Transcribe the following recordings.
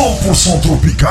100% tropical.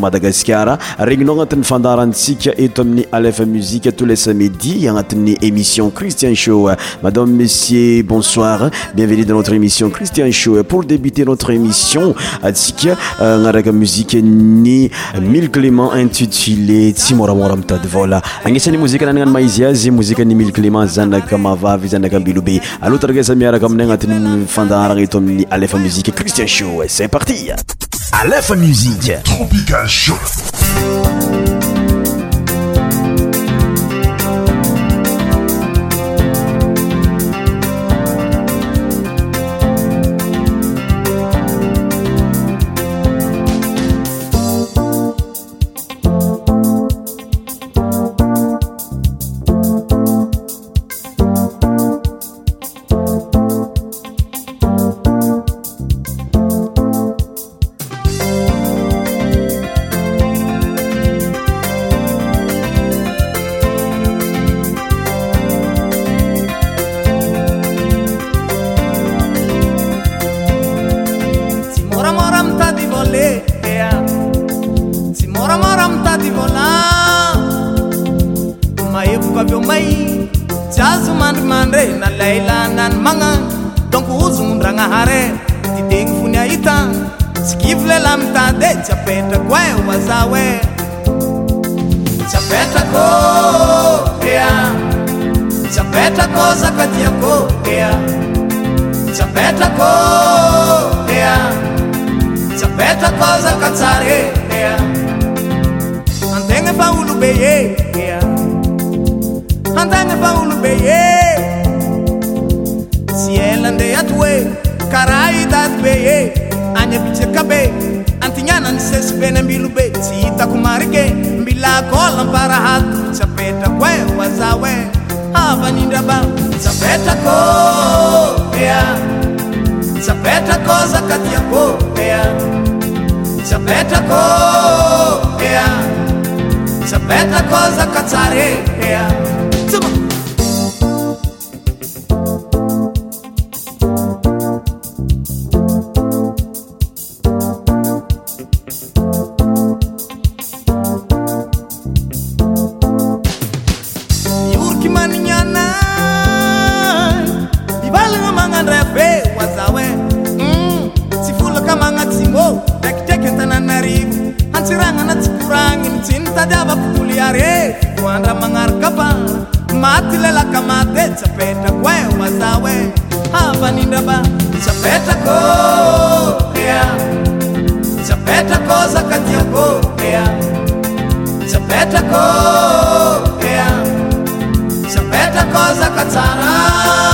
madagaskar regninao anati'yfandarantsika eto amin'ny alf muzike toe samedi anati'ny émission christiansho madame mensieur bonsoir bienvenuea notr émission cristians pour débternotre éissionsia euh, naraka mieny milclément intitulé tsymoramora mitadyola anesan'y mozi nana maizyazy moziey mi clément zanakamavavzanakaambelobe tasamiaraka aminay anatiy fandara etoaminy a zi risti à laphone music tropical chot drabe zae mm. tsy folakamanasymô takitrak tanàaro atsiragnana tsiporaniny tsy nytadyavaka boloaryeoandra magnarakafa maty lelaka matetrako e, azaer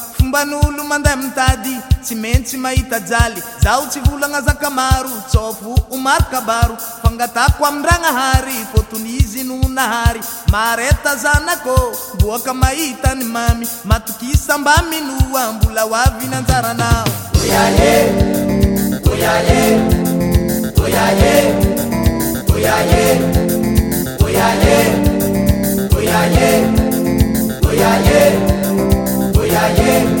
ban'olo mandahy mitady tsy mentsy mahita jaly zaho tsy volagnazakamaro tsofo omarikabaro fangatako amin-dragnahary foton'izy no nahary mareta zanakô mboaka mahita any mamy matokisambaminoa mbola o avy inanjaranao oyae oyae oyae oyae oyae oyae oyae oyae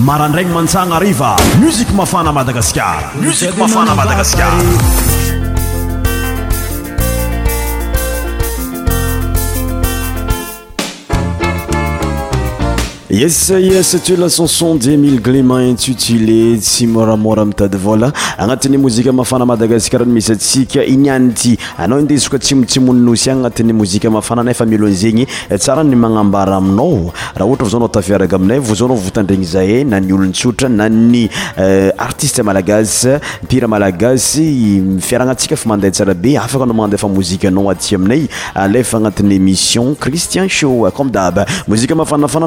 marandragny mantsagna ariva muziko mafana madagasikara muziko mafagna madagasikara yesystlchanson de mile glemen intutilé tsy moramora mitadyvola agnatin'ny mozika mafana madagasikaramisy atsika inyay ana dezk tsytsimsyaanat'y moziamafanaafaloazegny eh, tsara ny manambra aminao rha htra na tafiraka aminayzaaotanregny zaa naolottra nay eh, artistealagas piralagas mifiaranasika faandasara be afakaadeamozaoaaminay efanat'yémission cristian shbozafanafana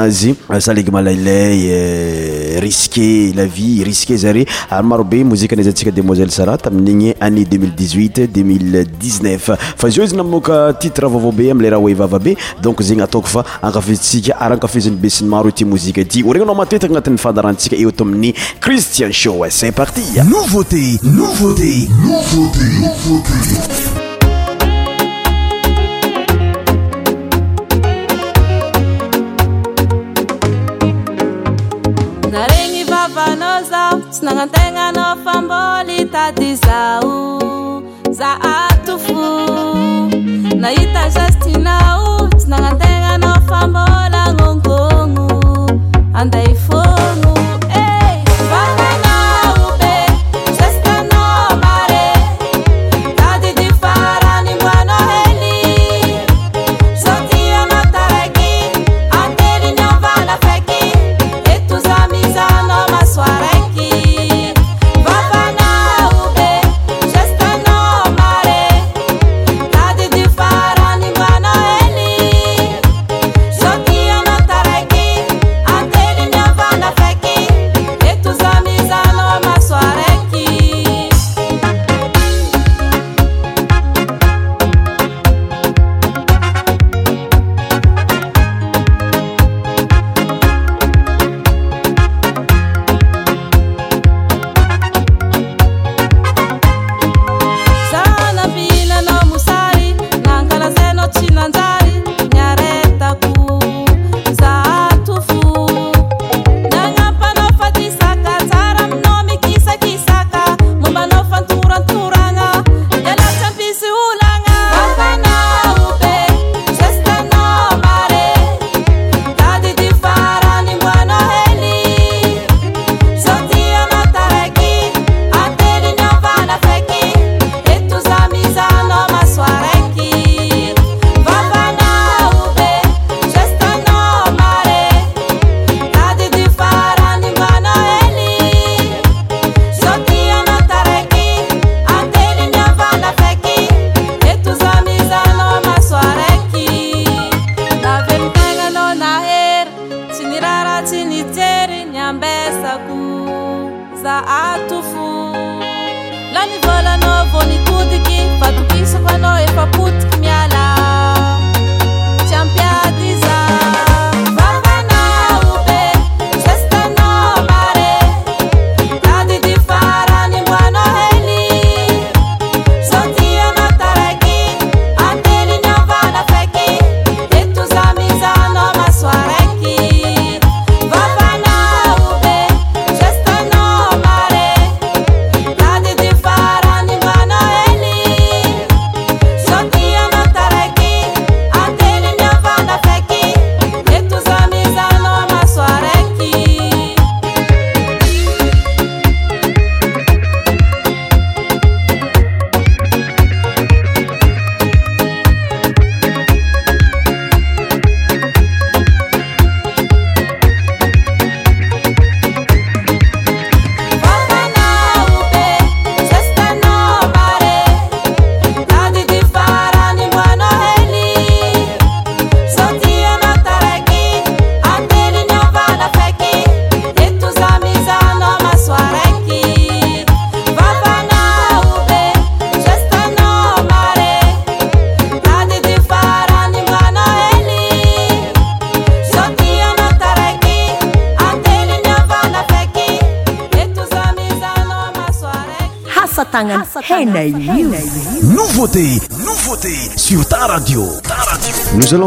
azy salegy euh, malailay euh, riske la vie riske zare ary maro be mozika anaizyantsika demoiselle sara tamin'igny ané 2018 2019 fa izao izy naoka titre vaovaobe amile raha oivavabe donc zegny ataoko fa akafizitsika ary ankafiziny be siny maro ty mozika ity o regny anao matetaka agnatinny fandarantsika eo tao amin'ny christian show san partnooté tsy nagnantegna anao famboly tady zao za ato fo nahita zastinao tsy nagnantegna anao fambola angôngôgno anday fô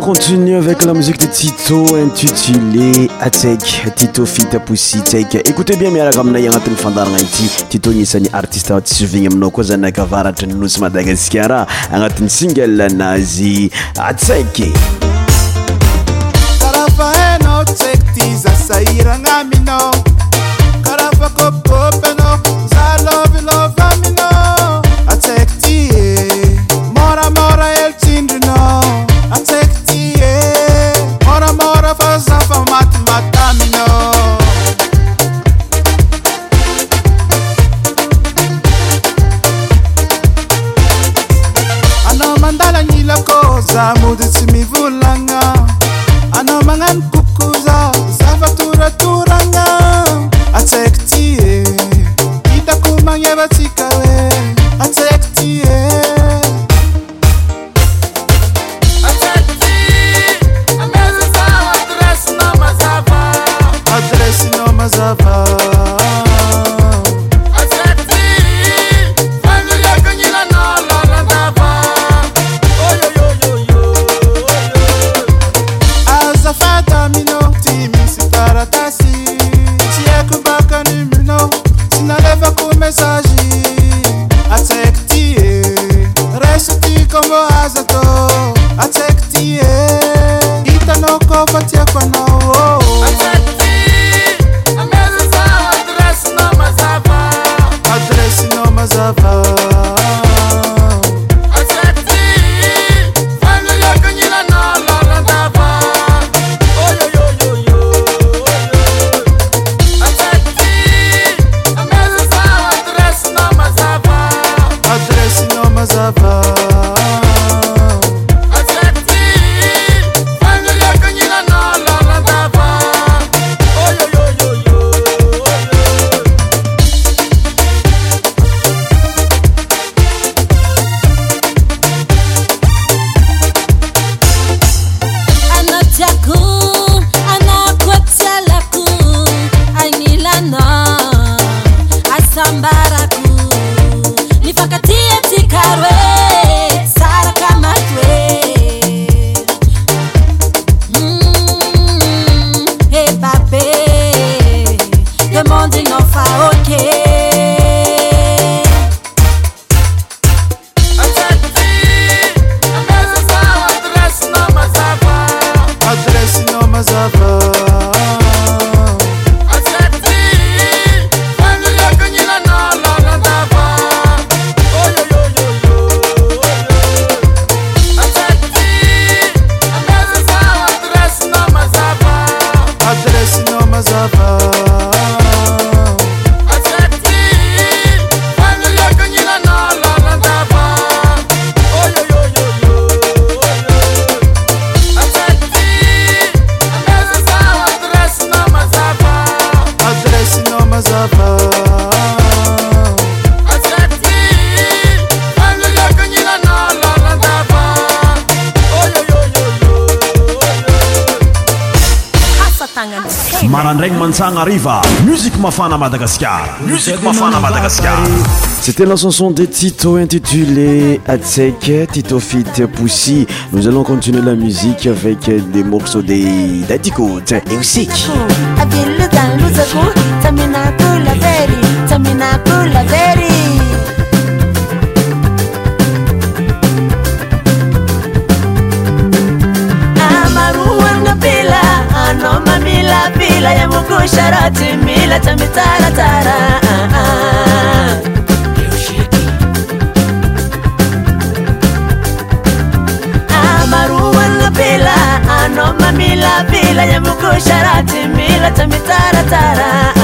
continue avec la mozike de tito intitulé atsaiky tito fitaposi tsaika écoute bien miaraka aminay agnatin'ny fandarana ity tito gnisan'ny artiste tsisyvigny aminao koa zay akavaratra ny nosy madagasikarah agnatin'ny singelanazy atsaikya Madagascar. Musique Mafana Madagascar. C'était la chanson de Tito intitulée Atsek, Tito Fit Pussy. Nous allons continuer la musique avec des morceaux des Dadiko et aussi. Amaru anoma pila ya mugusharati mi rrmaruanlo ah, ah. bela ano mamila bila yamukusarati mila temitaratari ah,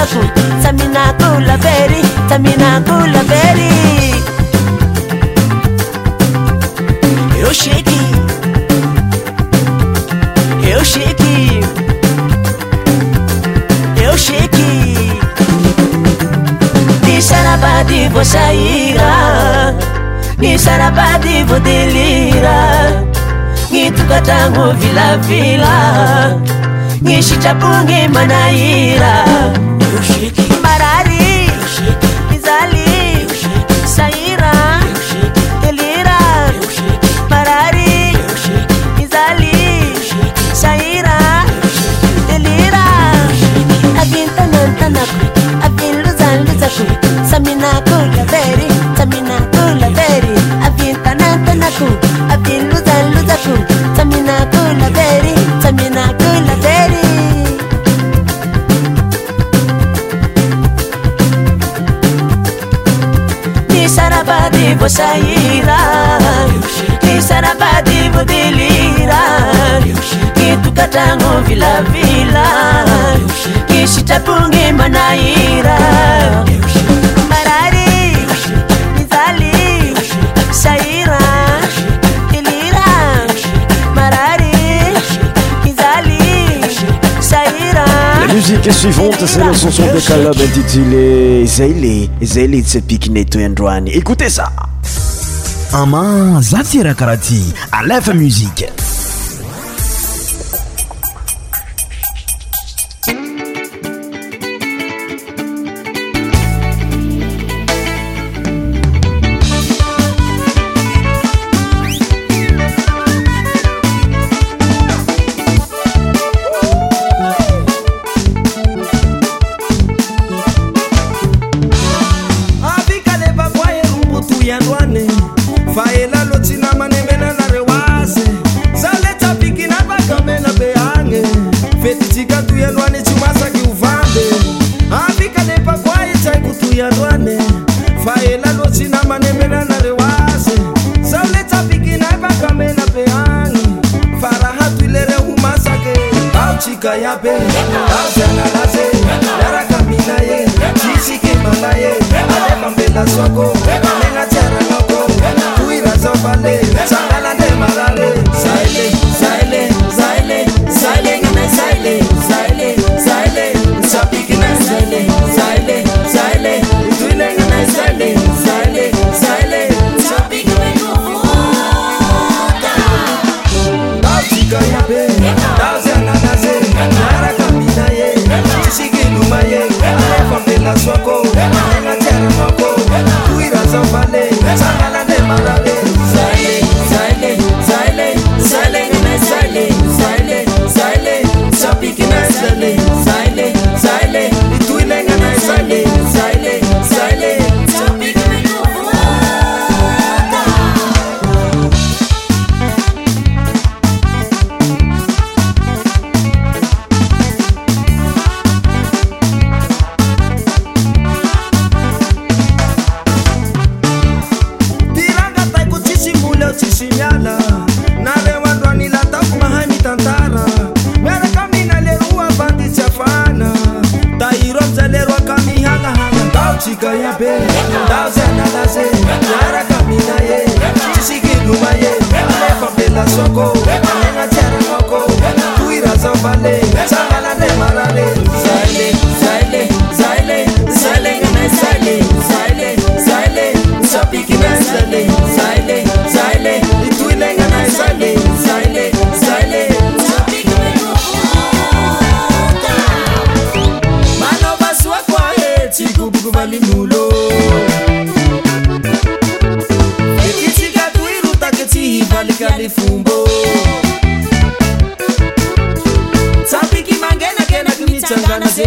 eo eoiky isarabadivosaira nisarabadi vodelira nytokatrao vilavila i sitapone manaira shake muzike suivante sasanson dekalabentijile zayle zayletsa pikineto iandroany ekoute ça ama zatyrahakaraha ty alefa muzike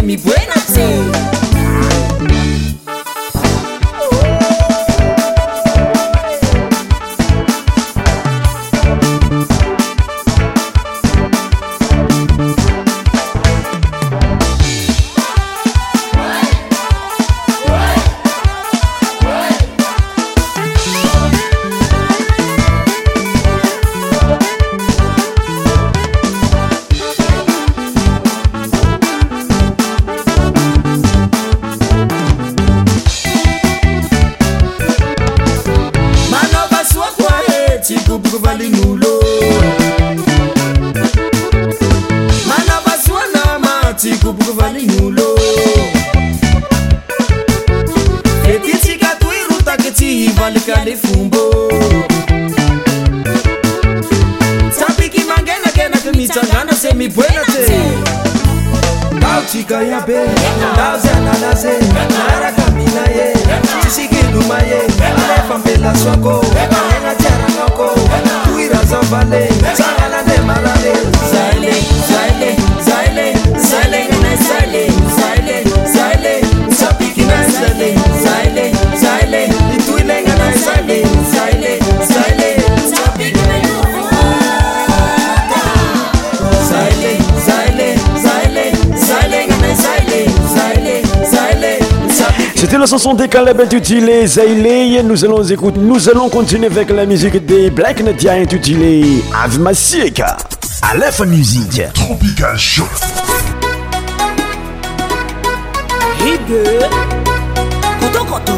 me break. la chanson des Caleb ben, intitulée Zayley, nous allons écouter, nous allons continuer avec la musique des Black Nadia intitulée Ave Masiek. À la musique. Tropical Show. Hideux. Koto Koto.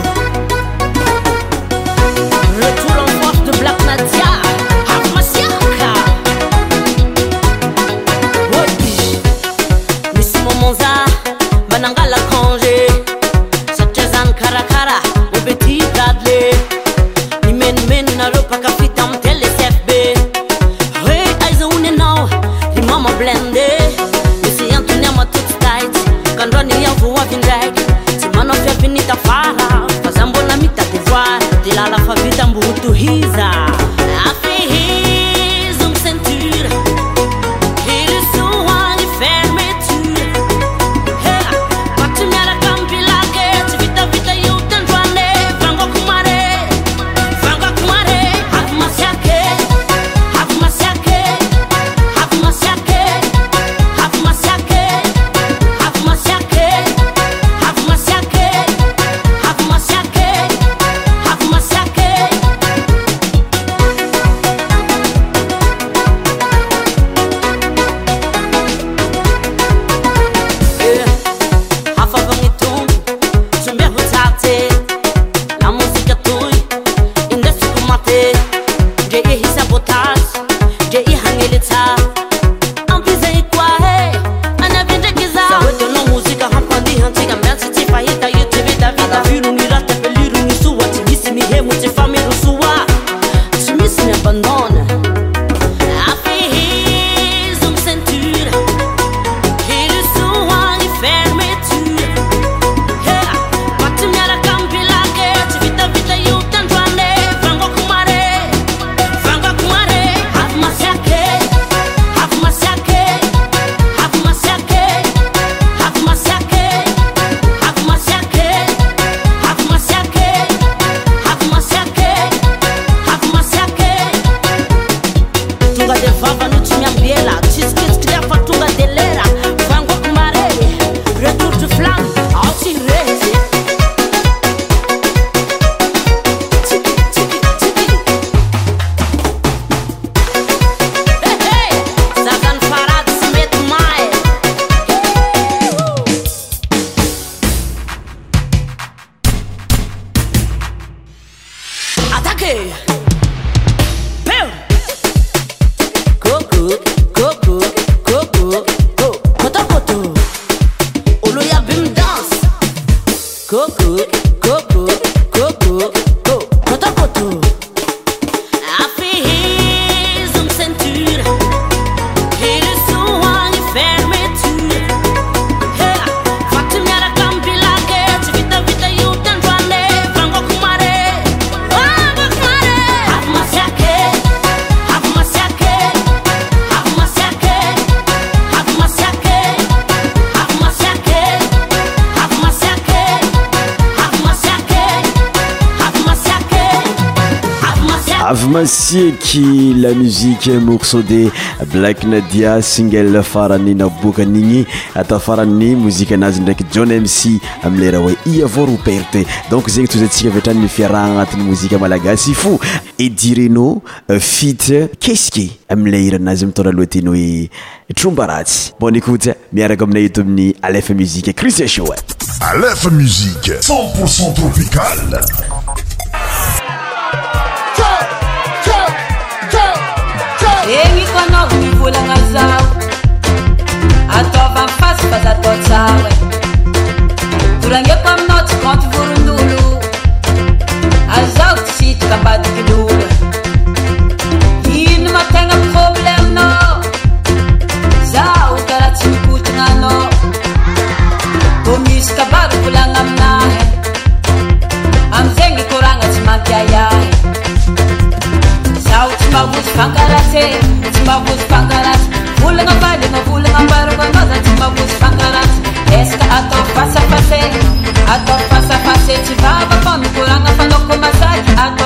avy masiaky la muzike moksode blak nadia singel farany naboakan'igny atafarany mozika anazy ndraiky john mc amiley raha hoe i avao roperte donc zegny tozytsika viatranny fiarah agnatin'ny mozika malagasy fo edireno euh, fit kesike amilay iranazy mitona aloha teny hoe tromba ratsy bon ékoty miaraka aminay eto amin'ny alefa mozika crisieshaa alefa muzike centporcent tropical olagna zao ataovampasy fazatao jaha toragneko aminao tsy konte voronolo azao tsitakabadikinolo ino ma tegna pobleminao zaho karaha tsy mikotagnaanao bô misykabaky volagna aminahy amizegny ikoragna tsy mapiayahy timba votsy fangalasy e timba votsy fangalasy volagna valagna volagna ambaragna anao za timba votsy ato esaka atao fasafase atao fasafase tsy vava fa mikoragna fanao komasaky atao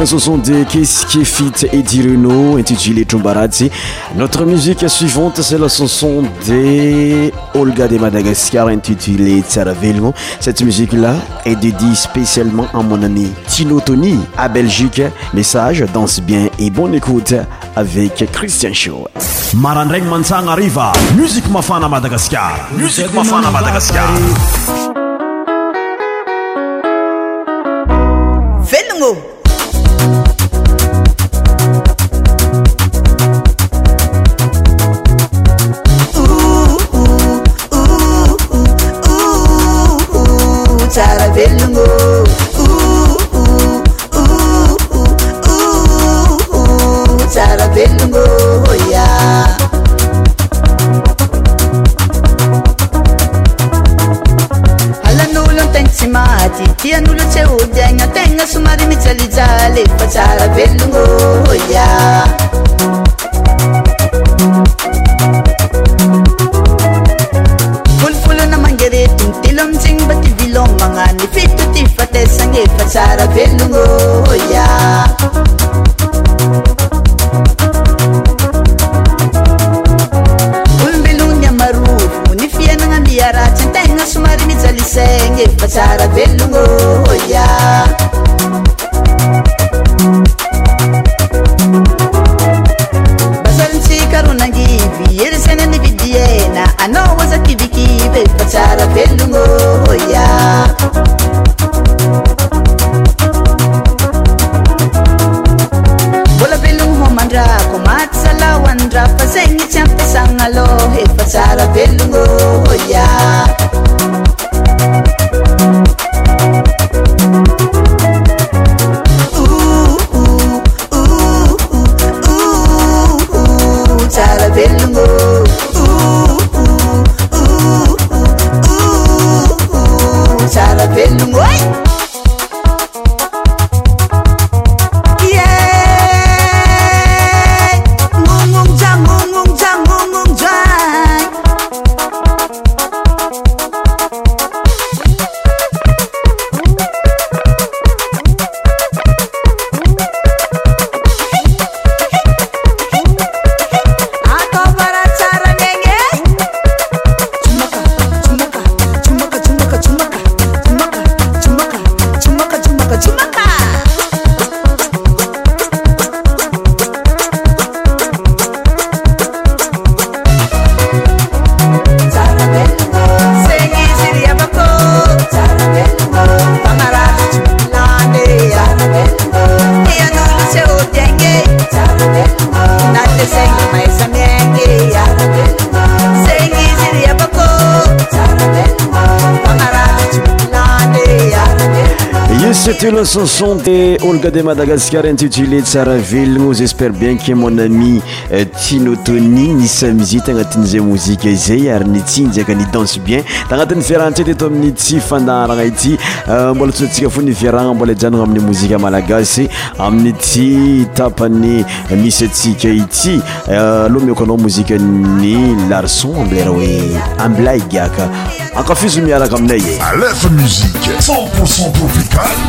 la ce sont des Fit et Diruno intitulé Chumbarazzi. Notre musique suivante c'est la chanson de Olga de Madagascar intitulée Tsaravelmo. Cette musique là est dédiée spécialement à mon ami Tino Tony à Belgique. Message danse bien et bonne écoute avec Christian Show. Marandreng Mansang arrive. Musique mafana Madagascar. Musique mafana Madagascar. nondlga de madagasar ititlésaeinazep ien e mon amitinotoi iitanatizay mozi zay arynanseien tant'ym tfnaynaoaamyozasy amityy syaoyonaaaaaaay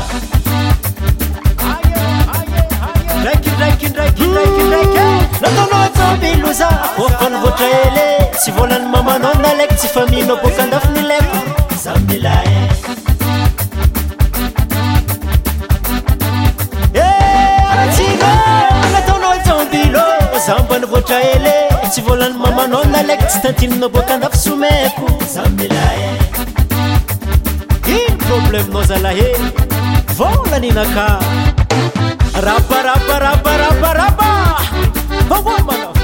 akak nataonao jobozaanoaele tsy vôlan'ny mamananalak tsy famiina bokanafnilakoan e. eh, nataonao jombilozabanavoatraele tsy volan'ny mamananalak tsy tatinina boka ndaf somaiko a e. iny problemenao zalahey volan inaka Rabba, rabba, rabba, rabba, rabba. Oh, woman of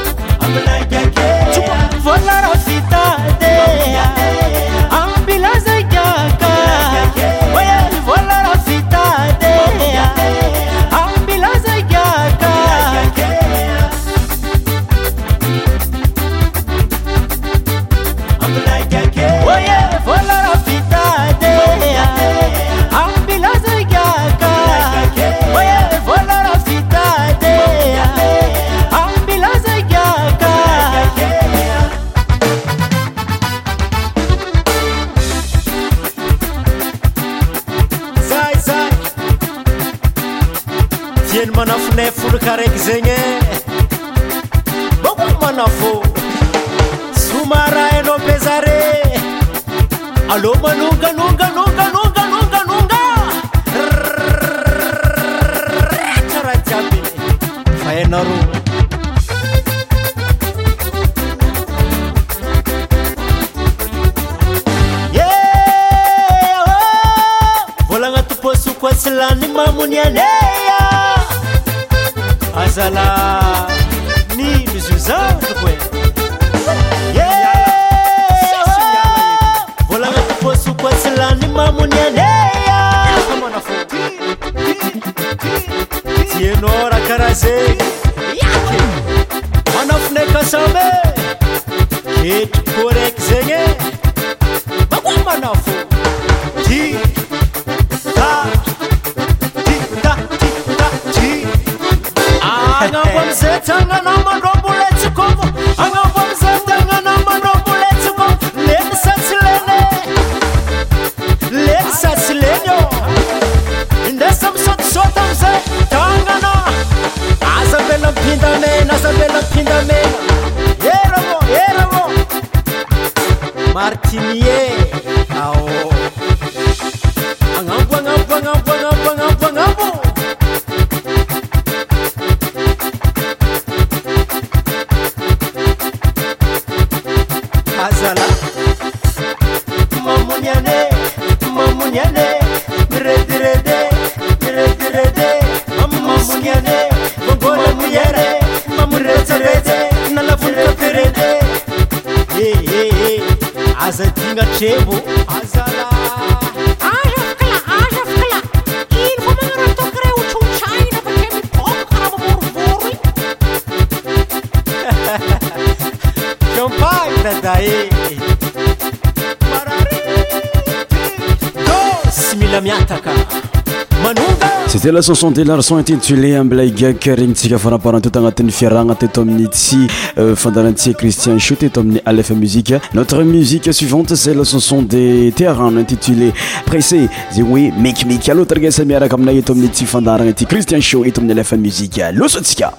za la chanson des larson intitulé ambla gak regnytsika faraparatot agnatin'ny fiarana tto amin'ny tsy fandaran ti christien sho tto amin'ny alef muziqe notre musique suivante za lachanson de téarano intitulé pressé zegny oe mikimeky lotrgasa miaraka aminay eto amin'y ty fandarana ty christian show eto amin'y lf musiqe lososika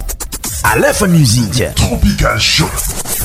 usiepicalso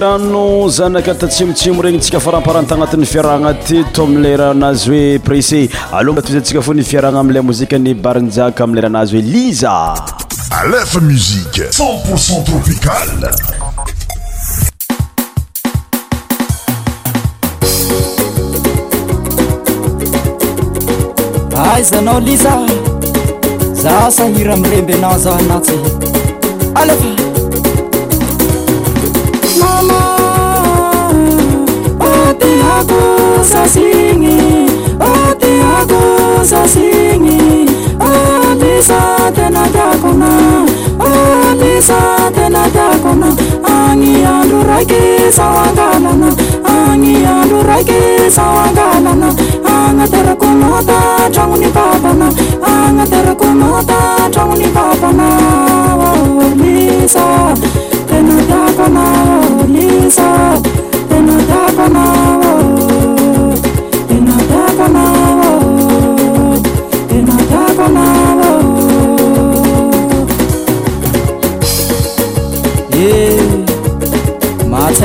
rano zanaka tatsimotsimo regny tsika faramparanytagnati'ny fiarahgna tyto amlay ranazy hoe prese aloatizantsika fo ny fiarahna amlay mozikany barnjak amila rahanazy hoe liza alefa musike c0ntporcent tropical aizanao ah, liza zasanira mlemby naza anatya tenatakona ai andurake sawangalana a anurakesawangalana angatera kuota drongni papana angatera konot trogoni papanaienaan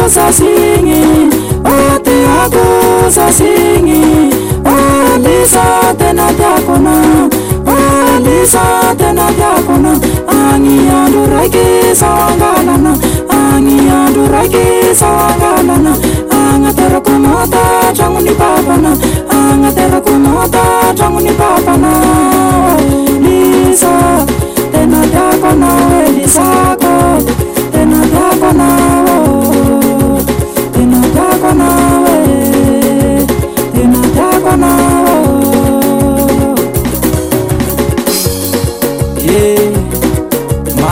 goes singi, singing, oh the goes are singing, oh Lisa tena diakona, oh Lisa tena diakona, angi andu raiki sawangalana, angi andu raiki sawangalana, angatera kumota changu ni babana, angatera kumota changu ni babana, Lisa tena diakona, Lisa.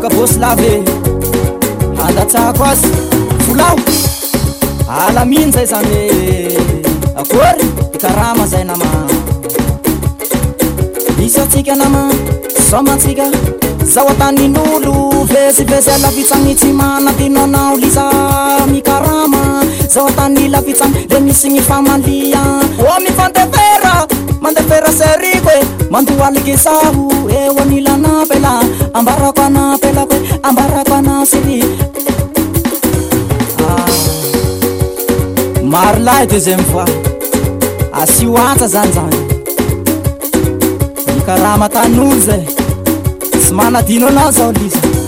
kabôsy lave andatsahko azy folaho alamihny zay zany e eh. akôry ikarama zay nama isytsika nama samatsika zaho a-tanyn'olo vezivezy alafitsagny tsy manadinonao la iza mikarama zaho atany lafitsagna le misy gny famalia o mifate deferaseriko e mando alikesaho eoanilaana pela ambarako ana pelah koe ambarako ana syty ah, marolahy deuxième fois asio ah, antsa zany zany nikaramataolo zay tsy manadino lah zaho liza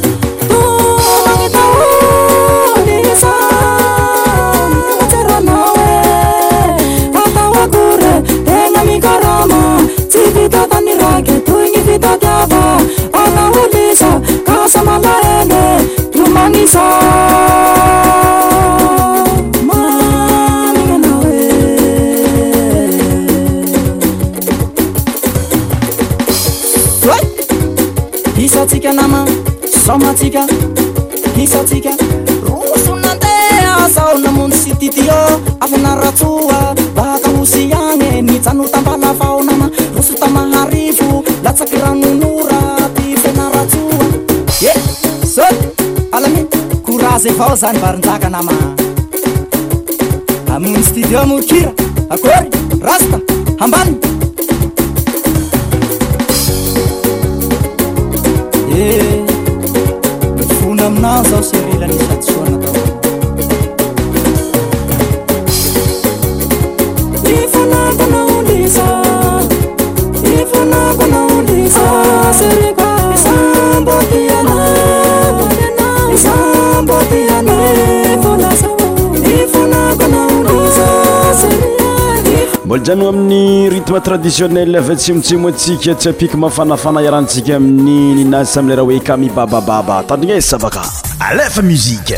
tsy fitatanyrake toygny fitatafa aolis ksamalaele tmagnisa a hisatika nama somatsika hisik rosonandeasao namond sy tyty zeha zany vari ntaka nama amonosytydiomotrira akory rasta olajanona amin'ny ritme traditionnel ava tsimotsimo atsika tsyapiky mafanafana iarantsika amin'nny ninazy saamileraha hoe kamibabababa tandrigna iz e, sabaka alefa muzike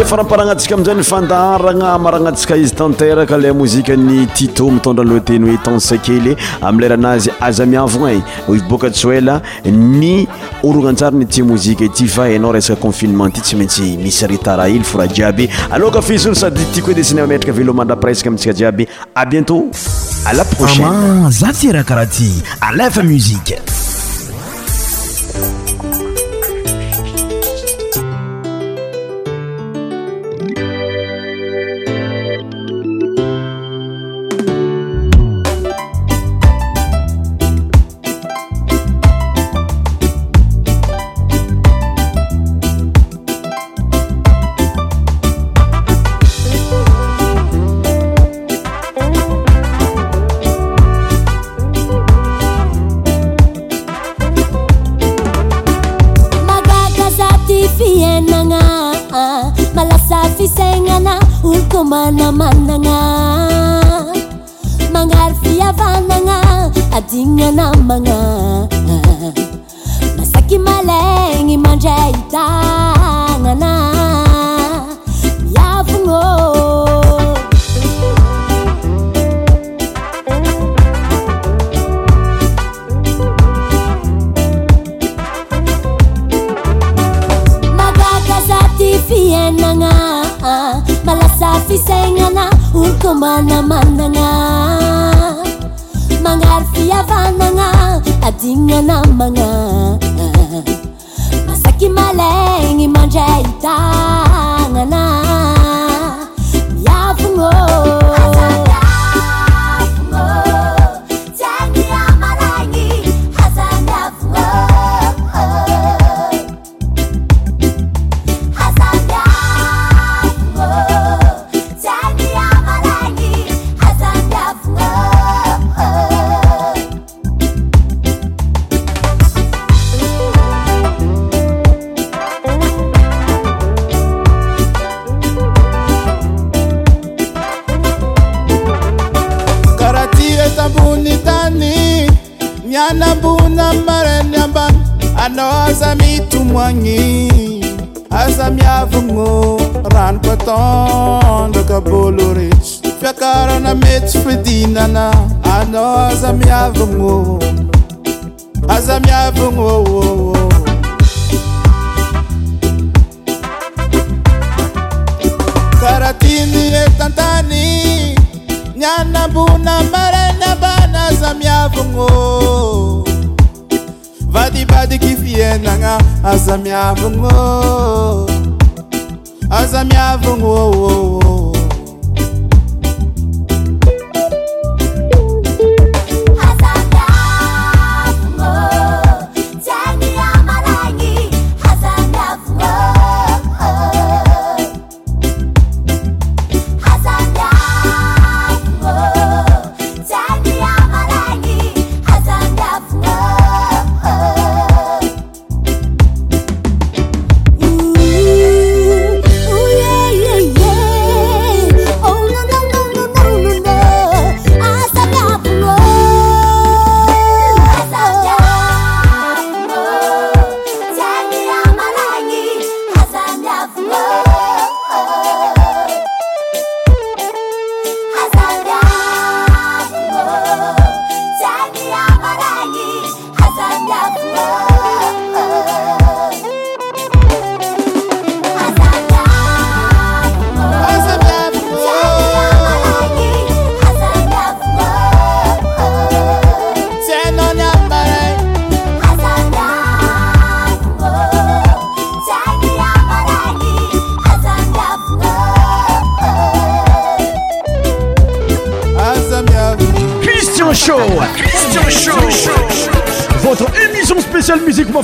e faramparagna antsika amin'izay nyfandaragna maragnatsika izy tanteraka le mozika ny tito mitondraloateny hoe tanssa kely ami leranazy aza miavogna i e. iboka tsoela ny oronantsara ny ti mozike ity fa hainao resaka confinement ty tsy maintsy misy ritara ely fôra jiaby alokafisony sady tia ko he de sinema metraka velomandra presque amintsika jiaby a bientôt a la prochain za e ty rahakaraha ty afamsik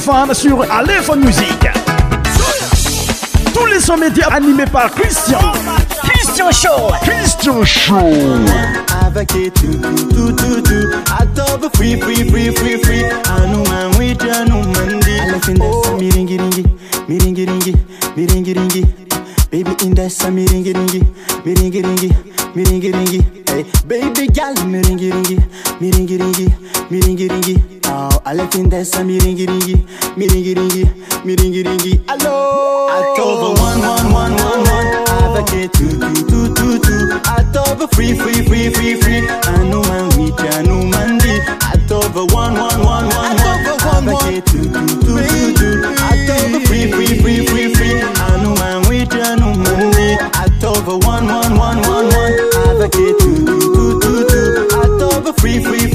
Femme sur Aléphone Music. Tous les sons médias animés par Christian. Christian Show. Christian Show. Avec tout, tout, tout, tout. Adobe free, free, free, free, free. Anouman, oui, anouman, dit. Aléphine, oh. miringi, ringi. Miringi, ringi. Miringi, ringi. Baby, in the sun, miringi, ringi. Miringi, ringi. Miringi, ringi. Hey, baby girl, miringi ringi, miringi ringi, miringi ringi. Oh, I let in there some miringi ringi, miringi ringi, miringi ringi. Hello. I one one one one one. I've a kid two two two two two. I free free free free free. Anu mandi, anu mandi. I told one one one one one. I've a kid two two two two two. I free free free free free. Anu mandi, anu mandi. I told one one one one one. I've a kid free, free,